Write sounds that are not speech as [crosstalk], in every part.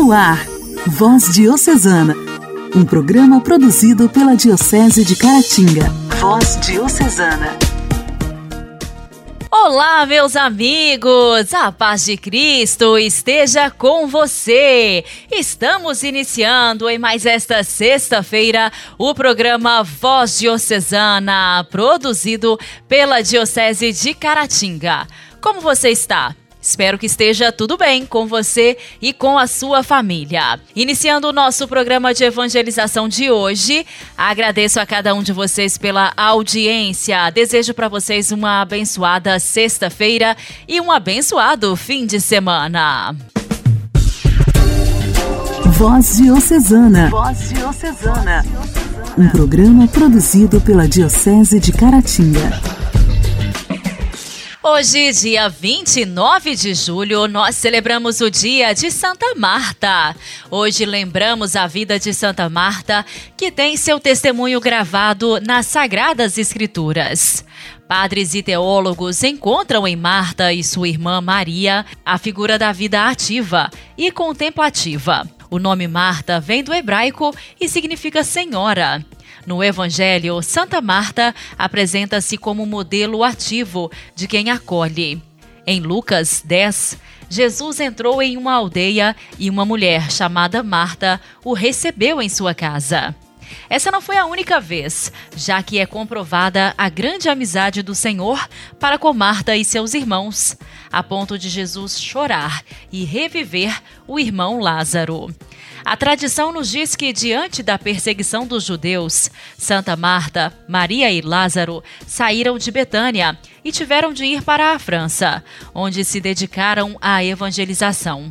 No ar, Voz Diocesana, um programa produzido pela Diocese de Caratinga. Voz Diocesana. Olá, meus amigos! A paz de Cristo esteja com você! Estamos iniciando em mais esta sexta-feira o programa Voz Diocesana, produzido pela Diocese de Caratinga. Como você está? Espero que esteja tudo bem com você e com a sua família. Iniciando o nosso programa de evangelização de hoje, agradeço a cada um de vocês pela audiência. Desejo para vocês uma abençoada sexta-feira e um abençoado fim de semana. Voz Diocesana. Voz Diocesana. Um programa produzido pela Diocese de Caratinga. Hoje, dia 29 de julho, nós celebramos o dia de Santa Marta. Hoje lembramos a vida de Santa Marta, que tem seu testemunho gravado nas Sagradas Escrituras. Padres e teólogos encontram em Marta e sua irmã Maria a figura da vida ativa e contemplativa. O nome Marta vem do hebraico e significa senhora. No Evangelho, Santa Marta apresenta-se como modelo ativo de quem acolhe. Em Lucas 10, Jesus entrou em uma aldeia e uma mulher chamada Marta o recebeu em sua casa. Essa não foi a única vez, já que é comprovada a grande amizade do Senhor para com Marta e seus irmãos, a ponto de Jesus chorar e reviver o irmão Lázaro. A tradição nos diz que, diante da perseguição dos judeus, Santa Marta, Maria e Lázaro saíram de Betânia e tiveram de ir para a França, onde se dedicaram à evangelização.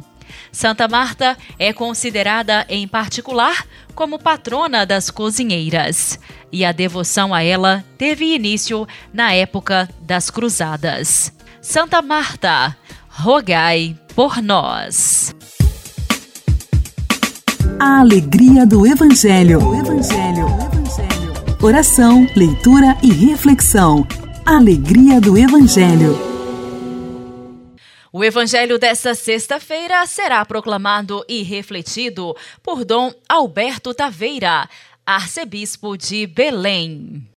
Santa Marta é considerada, em particular, como patrona das cozinheiras, e a devoção a ela teve início na época das Cruzadas. Santa Marta, rogai por nós. A alegria do Evangelho. O Evangelho. Oração, leitura e reflexão. Alegria do Evangelho. O Evangelho desta sexta-feira será proclamado e refletido por Dom Alberto Taveira, arcebispo de Belém.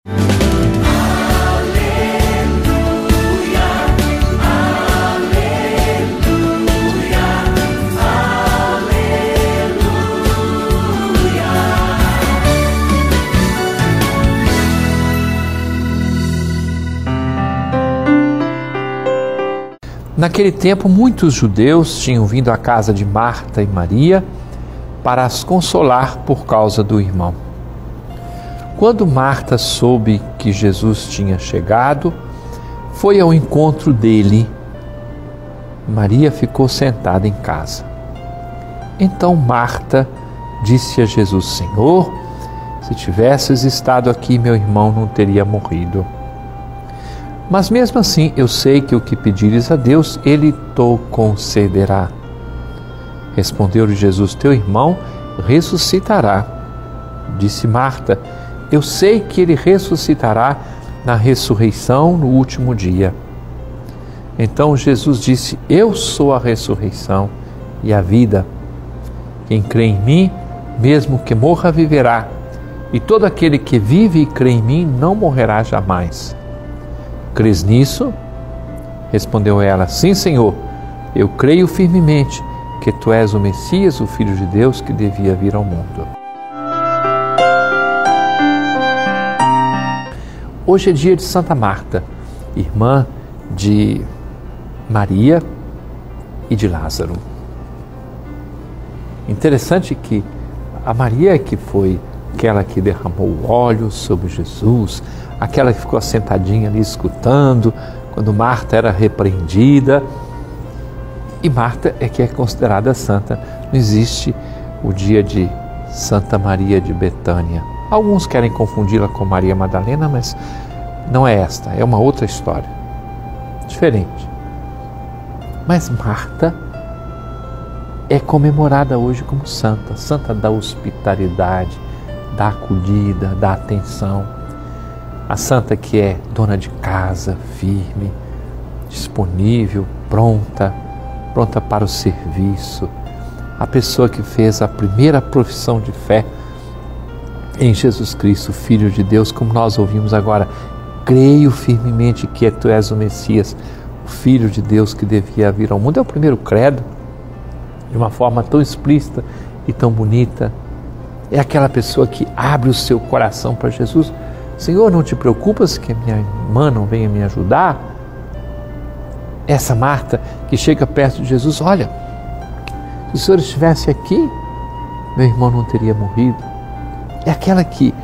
Naquele tempo, muitos judeus tinham vindo à casa de Marta e Maria para as consolar por causa do irmão. Quando Marta soube que Jesus tinha chegado, foi ao encontro dele. Maria ficou sentada em casa. Então Marta disse a Jesus: Senhor, se tivesses estado aqui, meu irmão não teria morrido. Mas mesmo assim, eu sei que o que pedires a Deus, Ele te concederá. Respondeu-lhe Jesus: Teu irmão ressuscitará. Disse Marta: Eu sei que ele ressuscitará na ressurreição no último dia. Então Jesus disse: Eu sou a ressurreição e a vida. Quem crê em mim, mesmo que morra, viverá. E todo aquele que vive e crê em mim não morrerá jamais. Crês nisso? Respondeu ela: Sim, Senhor. Eu creio firmemente que tu és o Messias, o Filho de Deus que devia vir ao mundo. Hoje é dia de Santa Marta, irmã de Maria e de Lázaro. Interessante que a Maria que foi aquela que derramou óleo sobre Jesus, aquela que ficou sentadinha ali escutando, quando Marta era repreendida. E Marta é que é considerada santa. Não existe o dia de Santa Maria de Betânia. Alguns querem confundi-la com Maria Madalena, mas não é esta, é uma outra história. Diferente. Mas Marta é comemorada hoje como santa, santa da hospitalidade, da acolhida, da atenção a santa que é dona de casa, firme, disponível, pronta, pronta para o serviço, a pessoa que fez a primeira profissão de fé em Jesus Cristo, Filho de Deus, como nós ouvimos agora. Creio firmemente que tu és o Messias, o Filho de Deus que devia vir ao mundo. É o primeiro credo, de uma forma tão explícita e tão bonita. É aquela pessoa que abre o seu coração para Jesus. Senhor, não te preocupas que a minha irmã não venha me ajudar? Essa Marta que chega perto de Jesus, olha, se o Senhor estivesse aqui, meu irmão não teria morrido. É aquela que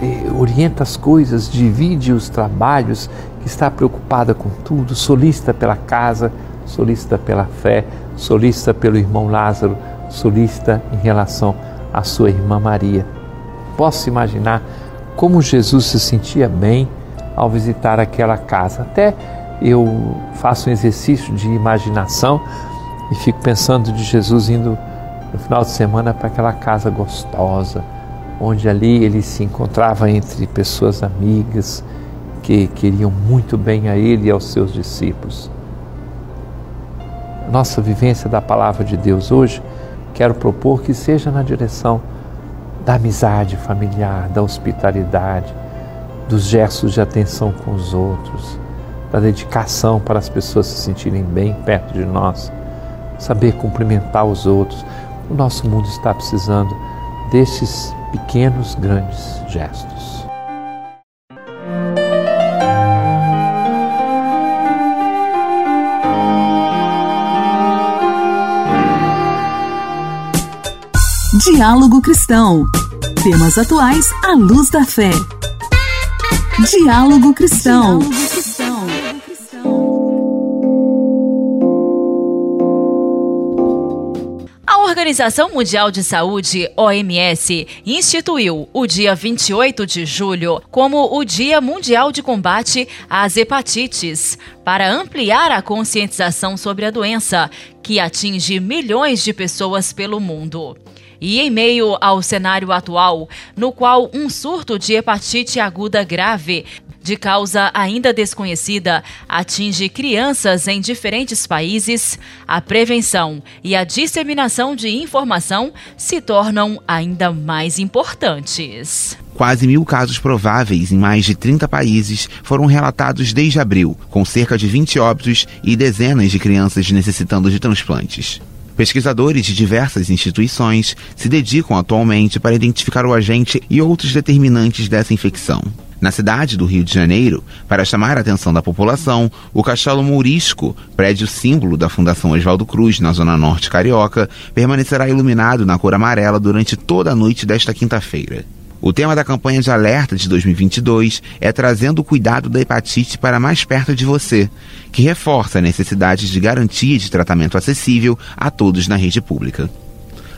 eh, orienta as coisas, divide os trabalhos, que está preocupada com tudo, solista pela casa, solista pela fé, solista pelo irmão Lázaro, solista em relação à sua irmã Maria. Posso imaginar como Jesus se sentia bem ao visitar aquela casa. Até eu faço um exercício de imaginação e fico pensando de Jesus indo no final de semana para aquela casa gostosa, onde ali ele se encontrava entre pessoas amigas que queriam muito bem a ele e aos seus discípulos. Nossa vivência da palavra de Deus hoje, quero propor que seja na direção da amizade familiar, da hospitalidade, dos gestos de atenção com os outros, da dedicação para as pessoas se sentirem bem perto de nós, saber cumprimentar os outros. O nosso mundo está precisando destes pequenos, grandes gestos. Diálogo Cristão. Temas atuais à luz da fé. Diálogo Cristão. A Organização Mundial de Saúde, OMS, instituiu o dia 28 de julho como o Dia Mundial de Combate às Hepatites, para ampliar a conscientização sobre a doença, que atinge milhões de pessoas pelo mundo. E em meio ao cenário atual, no qual um surto de hepatite aguda grave de causa ainda desconhecida, atinge crianças em diferentes países, a prevenção e a disseminação de informação se tornam ainda mais importantes. Quase mil casos prováveis em mais de 30 países foram relatados desde abril, com cerca de 20 óbitos e dezenas de crianças necessitando de transplantes. Pesquisadores de diversas instituições se dedicam atualmente para identificar o agente e outros determinantes dessa infecção. Na cidade do Rio de Janeiro, para chamar a atenção da população, o Castelo Mourisco, prédio símbolo da Fundação Oswaldo Cruz, na Zona Norte Carioca, permanecerá iluminado na cor amarela durante toda a noite desta quinta-feira. O tema da campanha de alerta de 2022 é trazendo o cuidado da hepatite para mais perto de você, que reforça a necessidade de garantia de tratamento acessível a todos na rede pública.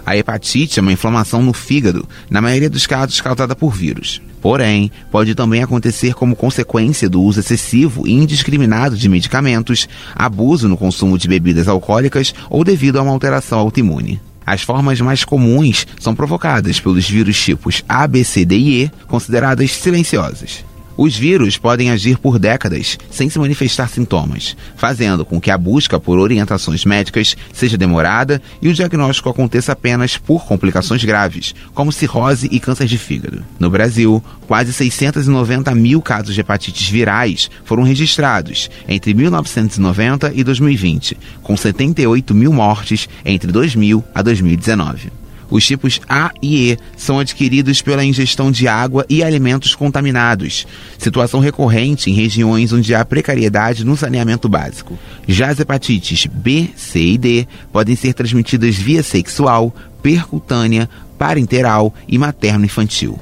A hepatite é uma inflamação no fígado, na maioria dos casos causada por vírus. Porém, pode também acontecer como consequência do uso excessivo e indiscriminado de medicamentos, abuso no consumo de bebidas alcoólicas ou devido a uma alteração autoimune. As formas mais comuns são provocadas pelos vírus tipos A, B, C, D e E, consideradas silenciosas. Os vírus podem agir por décadas sem se manifestar sintomas, fazendo com que a busca por orientações médicas seja demorada e o diagnóstico aconteça apenas por complicações graves, como cirrose e câncer de fígado. No Brasil, quase 690 mil casos de hepatites virais foram registrados entre 1990 e 2020, com 78 mil mortes entre 2000 a 2019. Os tipos A e E são adquiridos pela ingestão de água e alimentos contaminados, situação recorrente em regiões onde há precariedade no saneamento básico. Já as hepatites B, C e D podem ser transmitidas via sexual, percutânea, parenteral e materno-infantil.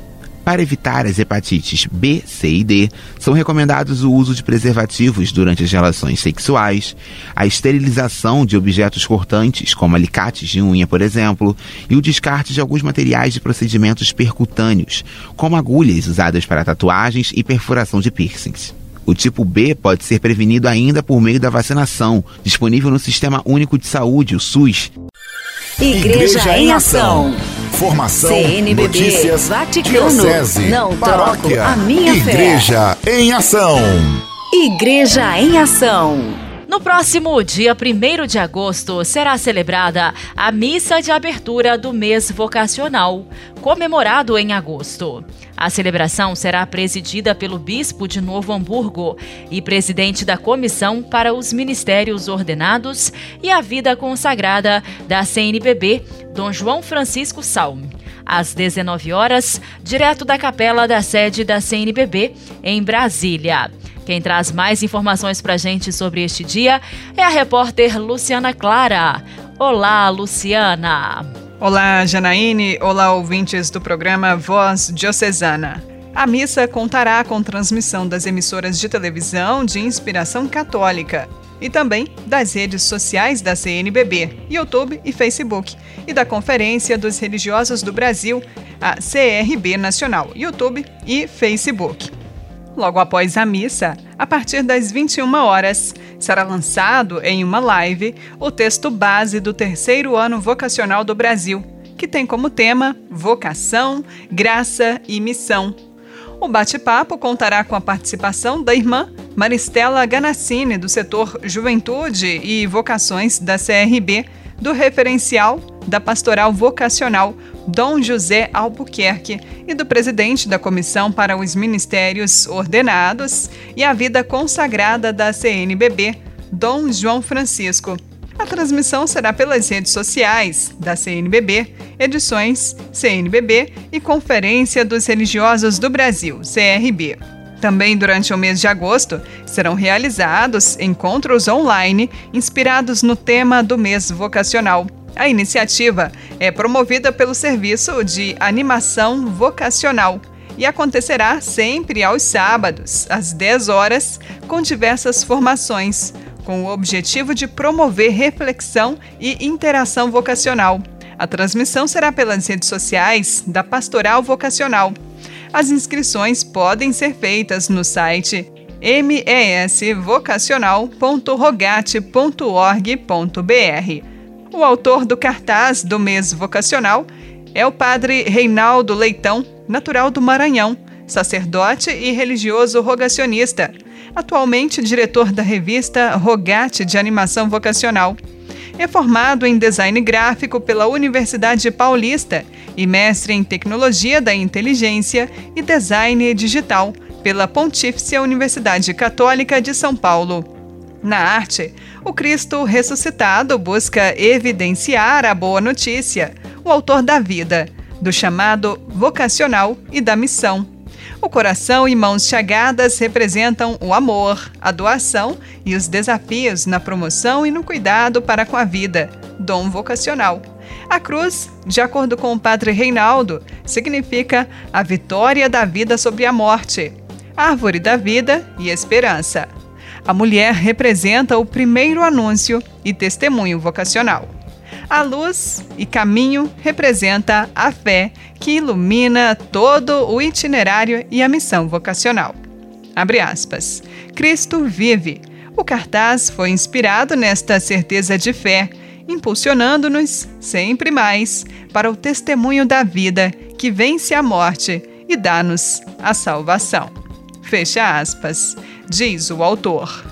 Para evitar as hepatites B, C e D, são recomendados o uso de preservativos durante as relações sexuais, a esterilização de objetos cortantes, como alicates de unha, por exemplo, e o descarte de alguns materiais de procedimentos percutâneos, como agulhas usadas para tatuagens e perfuração de piercings. O tipo B pode ser prevenido ainda por meio da vacinação, disponível no Sistema Único de Saúde, o SUS. Igreja, Igreja em Ação. Formação, CNBB, notícias, Vaticano, diocese, não paróquia, a minha Igreja fé. em Ação. Igreja em Ação. No próximo dia 1 de agosto será celebrada a missa de abertura do mês vocacional, comemorado em agosto. A celebração será presidida pelo bispo de Novo Hamburgo e presidente da Comissão para os Ministérios Ordenados e a Vida Consagrada da CNBB, Dom João Francisco Salme. Às 19 horas, direto da capela da sede da CNBB, em Brasília. Quem traz mais informações para a gente sobre este dia é a repórter Luciana Clara. Olá, Luciana. Olá, Janaíne. Olá, ouvintes do programa Voz Diocesana. A missa contará com transmissão das emissoras de televisão de inspiração católica e também das redes sociais da CNBB, YouTube e Facebook, e da Conferência dos Religiosos do Brasil, a CRB Nacional, YouTube e Facebook. Logo após a missa, a partir das 21 horas, será lançado em uma live o texto base do terceiro ano vocacional do Brasil, que tem como tema Vocação, Graça e Missão. O bate-papo contará com a participação da irmã Maristela Ganassini, do setor Juventude e Vocações da CRB, do referencial da Pastoral Vocacional Dom José Albuquerque e do presidente da Comissão para os Ministérios Ordenados e a Vida Consagrada da CNBB, Dom João Francisco. A transmissão será pelas redes sociais da CNBB, edições CNBB e Conferência dos Religiosos do Brasil, CRB. Também durante o mês de agosto serão realizados encontros online inspirados no tema do mês vocacional. A iniciativa é promovida pelo Serviço de Animação Vocacional e acontecerá sempre aos sábados, às 10 horas, com diversas formações, com o objetivo de promover reflexão e interação vocacional. A transmissão será pelas redes sociais da Pastoral Vocacional as inscrições podem ser feitas no site mesvocacional.rogate.org.br. O autor do cartaz do mês vocacional é o padre Reinaldo Leitão, natural do Maranhão, sacerdote e religioso rogacionista, atualmente diretor da revista Rogate de Animação Vocacional. É formado em design gráfico pela Universidade Paulista e mestre em Tecnologia da Inteligência e Design Digital pela Pontífice Universidade Católica de São Paulo. Na arte, o Cristo ressuscitado busca evidenciar a boa notícia, o autor da vida, do chamado vocacional e da missão. O coração e mãos chagadas representam o amor, a doação e os desafios na promoção e no cuidado para com a vida, dom vocacional. A cruz, de acordo com o padre Reinaldo, significa a vitória da vida sobre a morte, árvore da vida e esperança. A mulher representa o primeiro anúncio e testemunho vocacional. A luz e caminho representa a fé que ilumina todo o itinerário e a missão vocacional. Abre aspas. Cristo vive. O cartaz foi inspirado nesta certeza de fé impulsionando-nos sempre mais para o testemunho da vida que vence a morte e dá-nos a salvação. Fecha aspas, diz o autor.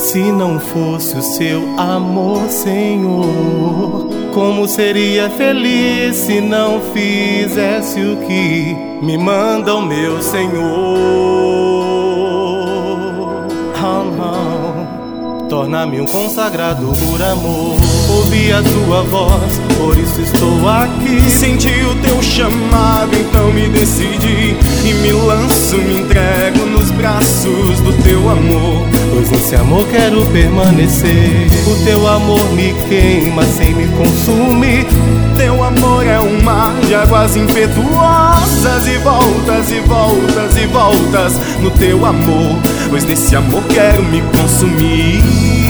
Se não fosse o seu amor, Senhor, como seria feliz se não fizesse o que me manda o meu Senhor? Torna-me um consagrado por amor. Ouvi a tua voz, por isso estou aqui. Senti o teu chamado, então me decidi. E me lanço, me entrego nos braços do teu amor. Pois nesse amor quero permanecer. O teu amor me queima sem me consumir. Teu amor é um mar de águas impetuosas e voltas e voltas e voltas no teu amor. Pois nesse amor quero me consumir.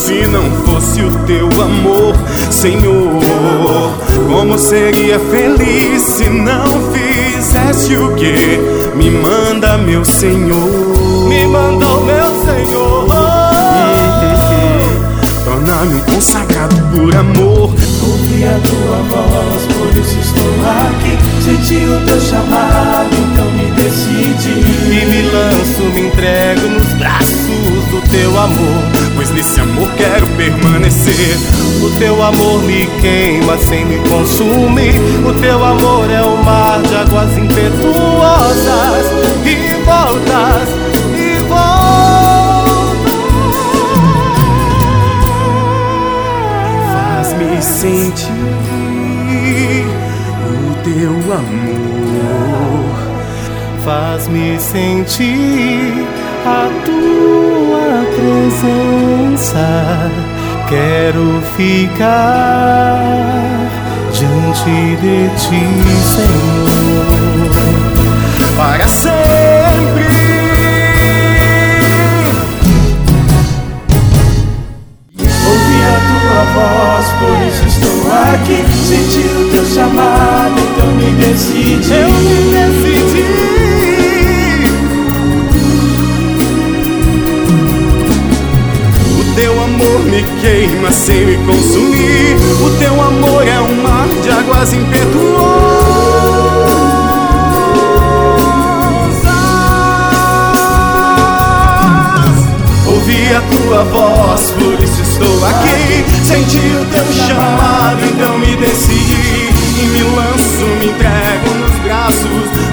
se não fosse o teu amor, Senhor? Como seria feliz se não fizesse o que me manda, meu Senhor? Me manda o meu Senhor. [laughs] Torna-me um consagrado por amor. Ouvi a tua voz, por isso estou aqui. Senti o teu chamado, então me decidi. E me lanço, me entrego nos braços do teu amor. Pois nesse amor quero permanecer. O teu amor me queima sem me consumir. O teu amor é um mar de águas impetuosas e voltas e voltas. Faz-me sentir o teu amor. Faz-me sentir a tua presença. Quero ficar diante de ti, Senhor, para sempre. Ouvi a tua voz, por isso estou aqui. Senti o teu chamado, então me decidi. Eu me decidi. Teu amor me queima sem me consumir. O teu amor é um mar de águas impetuosas. Ouvi a tua voz, por isso estou aqui. Senti o teu chamado, então me decidi. E me lanço, me entrego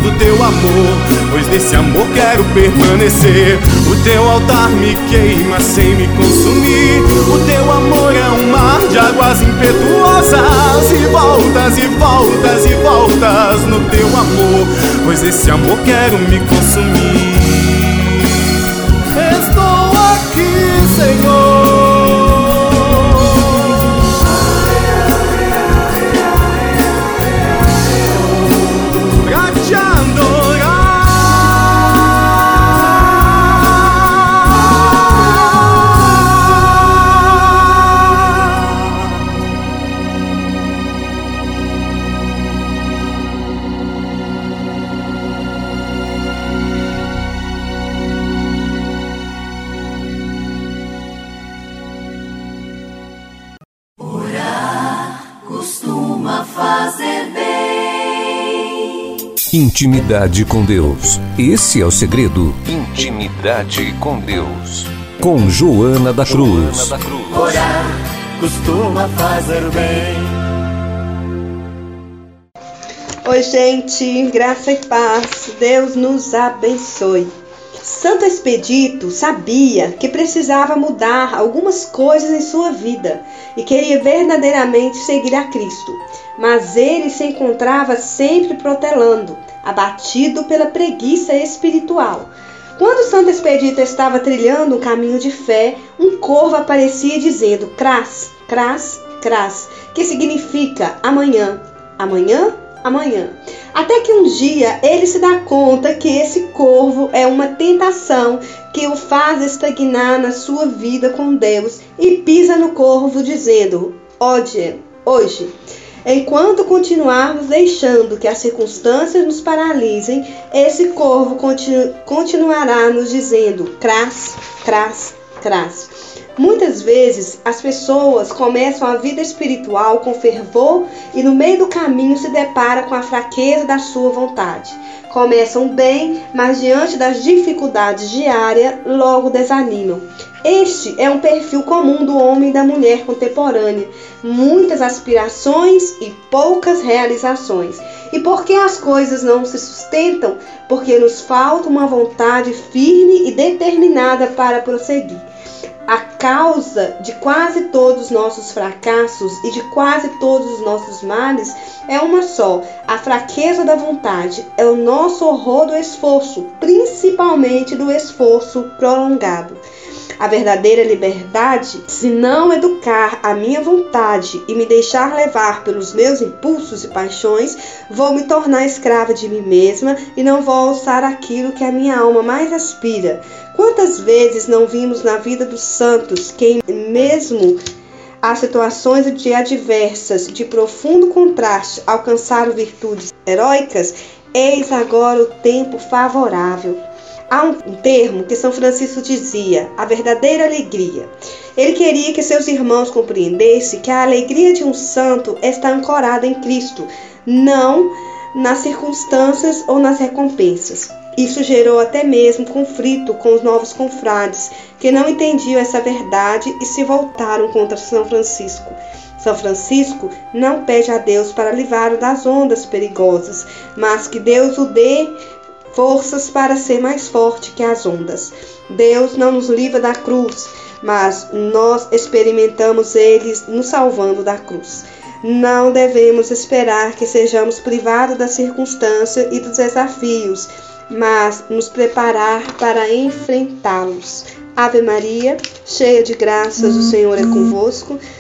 do teu amor, pois nesse amor quero permanecer. O teu altar me queima sem me consumir. O teu amor é um mar de águas impetuosas e voltas e voltas e voltas no teu amor, pois esse amor quero me consumir. Estou aqui, Senhor. Intimidade com Deus. Esse é o segredo. Intimidade com Deus. Com Joana da Cruz. Joana da Cruz. Orar costuma fazer bem. Oi, gente, graça e paz. Deus nos abençoe. Santo Expedito sabia que precisava mudar algumas coisas em sua vida e queria verdadeiramente seguir a Cristo mas ele se encontrava sempre protelando, abatido pela preguiça espiritual. Quando Santo Expedito estava trilhando um caminho de fé, um corvo aparecia dizendo: Cras, cras, cras, que significa amanhã, amanhã, amanhã. Até que um dia ele se dá conta que esse corvo é uma tentação que o faz estagnar na sua vida com Deus e pisa no corvo dizendo: Hoje, hoje. Enquanto continuarmos deixando que as circunstâncias nos paralisem, esse corvo continu continuará nos dizendo: cras, cras, cras. Muitas vezes as pessoas começam a vida espiritual com fervor e no meio do caminho se depara com a fraqueza da sua vontade. Começam bem, mas diante das dificuldades diárias logo desanimam. Este é um perfil comum do homem e da mulher contemporânea. Muitas aspirações e poucas realizações. E por que as coisas não se sustentam? Porque nos falta uma vontade firme e determinada para prosseguir. A causa de quase todos os nossos fracassos e de quase todos os nossos males é uma só: a fraqueza da vontade. É o nosso horror do esforço, principalmente do esforço prolongado. A verdadeira liberdade, se não educar a minha vontade e me deixar levar pelos meus impulsos e paixões, vou me tornar escrava de mim mesma e não vou alçar aquilo que a minha alma mais aspira. Quantas vezes não vimos na vida dos santos que, mesmo as situações de adversas, de profundo contraste, alcançaram virtudes heróicas? Eis agora o tempo favorável. Há um termo que São Francisco dizia, a verdadeira alegria. Ele queria que seus irmãos compreendessem que a alegria de um santo está ancorada em Cristo, não nas circunstâncias ou nas recompensas. Isso gerou até mesmo conflito com os novos confrades, que não entendiam essa verdade e se voltaram contra São Francisco. São Francisco não pede a Deus para livrá-lo das ondas perigosas, mas que Deus o dê forças para ser mais forte que as ondas. Deus não nos livra da cruz, mas nós experimentamos Ele nos salvando da cruz. Não devemos esperar que sejamos privados da circunstância e dos desafios, mas nos preparar para enfrentá-los. Ave Maria, cheia de graças, o Senhor é convosco.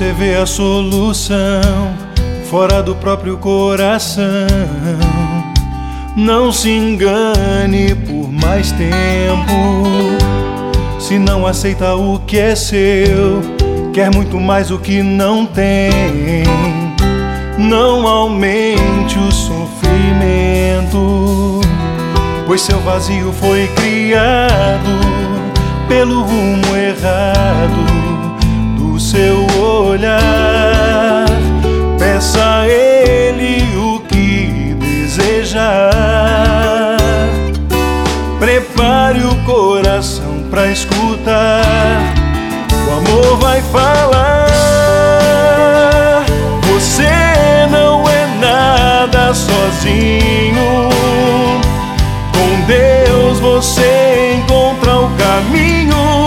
Você vê a solução fora do próprio coração. Não se engane por mais tempo. Se não aceita o que é seu, quer muito mais o que não tem. Não aumente o sofrimento, pois seu vazio foi criado pelo rumo errado seu olhar. Peça a Ele o que desejar. Prepare o coração para escutar. O amor vai falar. Você não é nada sozinho. Com Deus você encontra o caminho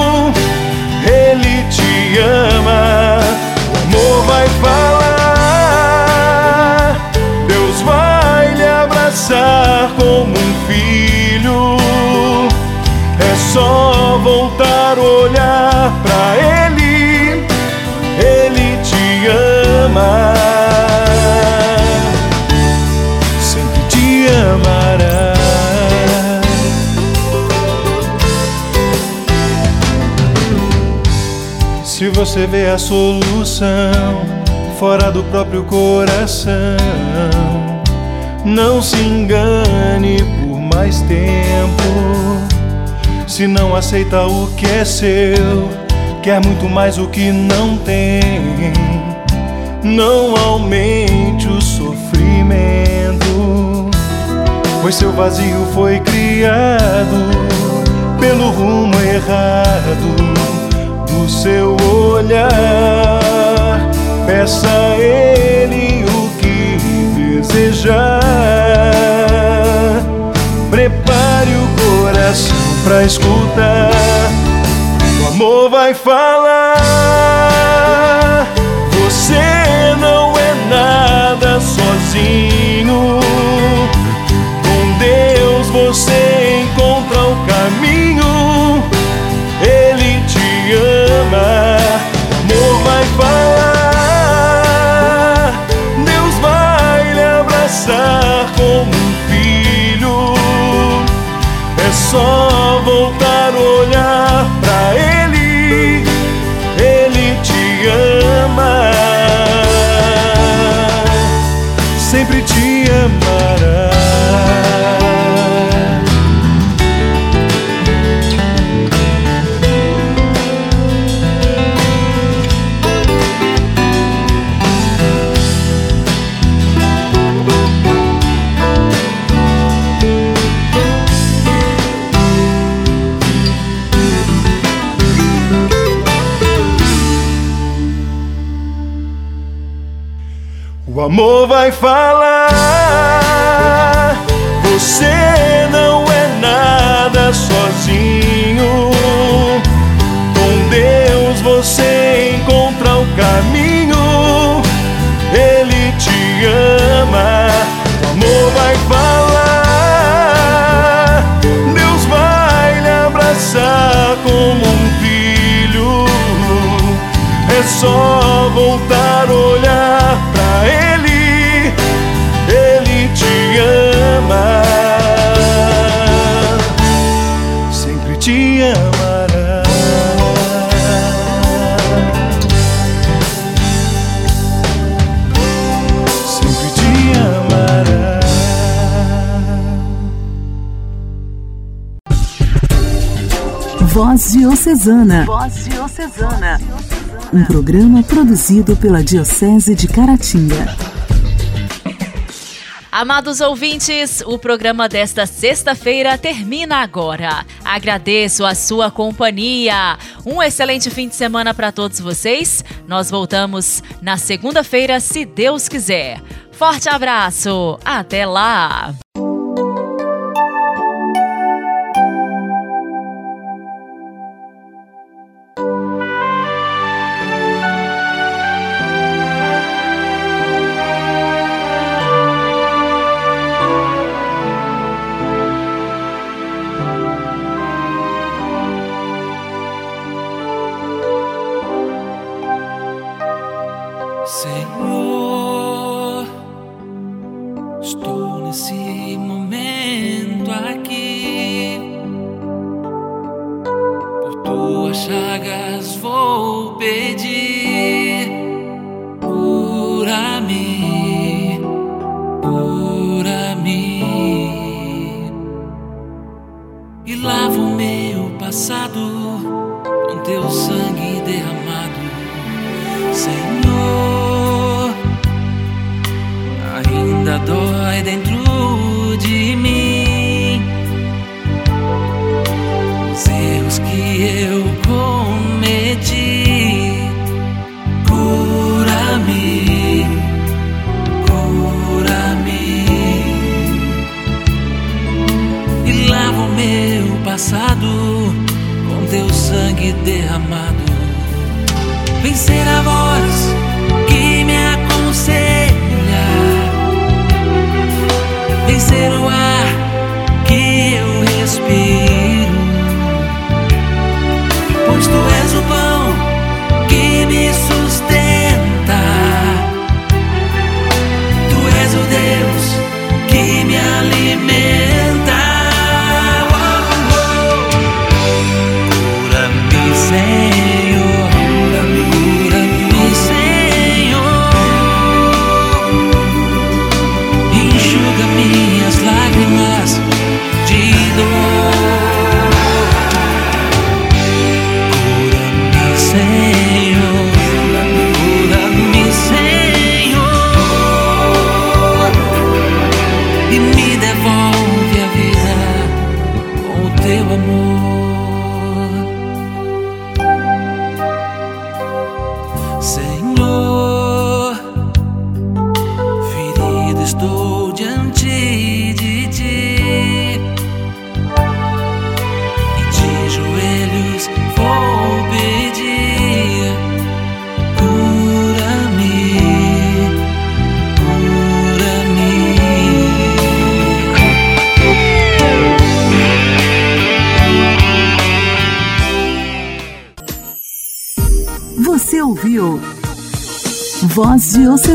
você vê a solução fora do próprio coração, não se engane por mais tempo. Se não aceita o que é seu, quer muito mais o que não tem. Não aumente o sofrimento, pois seu vazio foi criado pelo rumo errado do seu olhar. peça a Ele o que desejar. Prepare o coração pra escutar. O amor vai falar. Você não é nada sozinho. Com Deus você amor vai falar. Você não é nada sozinho. Com Deus você encontra o caminho. Ele te ama. O amor vai falar. Deus vai lhe abraçar como um filho. É só voltar Voz Diocesana. Voz Diocesana. Um programa produzido pela Diocese de Caratinga. Amados ouvintes, o programa desta sexta-feira termina agora. Agradeço a sua companhia. Um excelente fim de semana para todos vocês. Nós voltamos na segunda-feira, se Deus quiser. Forte abraço. Até lá.